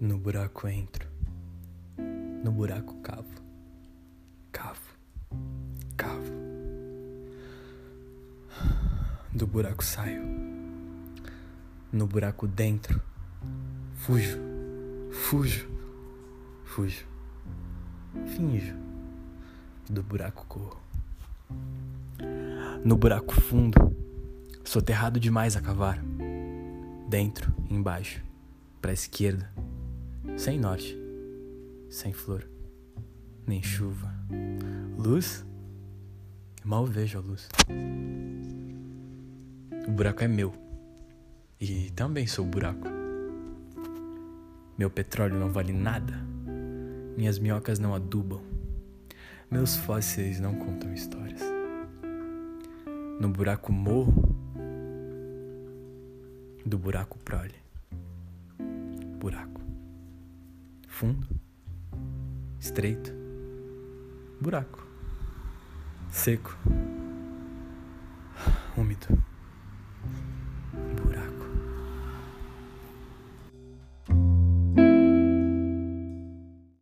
No buraco entro, no buraco cavo, cavo, cavo. Do buraco saio, no buraco dentro, fujo, fujo, fujo, finjo. Do buraco corro. No buraco fundo, soterrado demais a cavar, dentro, embaixo, pra esquerda sem norte, sem flor, nem chuva. Luz? Mal vejo a luz. O buraco é meu. E também sou buraco. Meu petróleo não vale nada. Minhas minhocas não adubam. Meus fósseis não contam histórias. No buraco morro, do buraco prole. Buraco fundo, estreito, buraco, seco, úmido.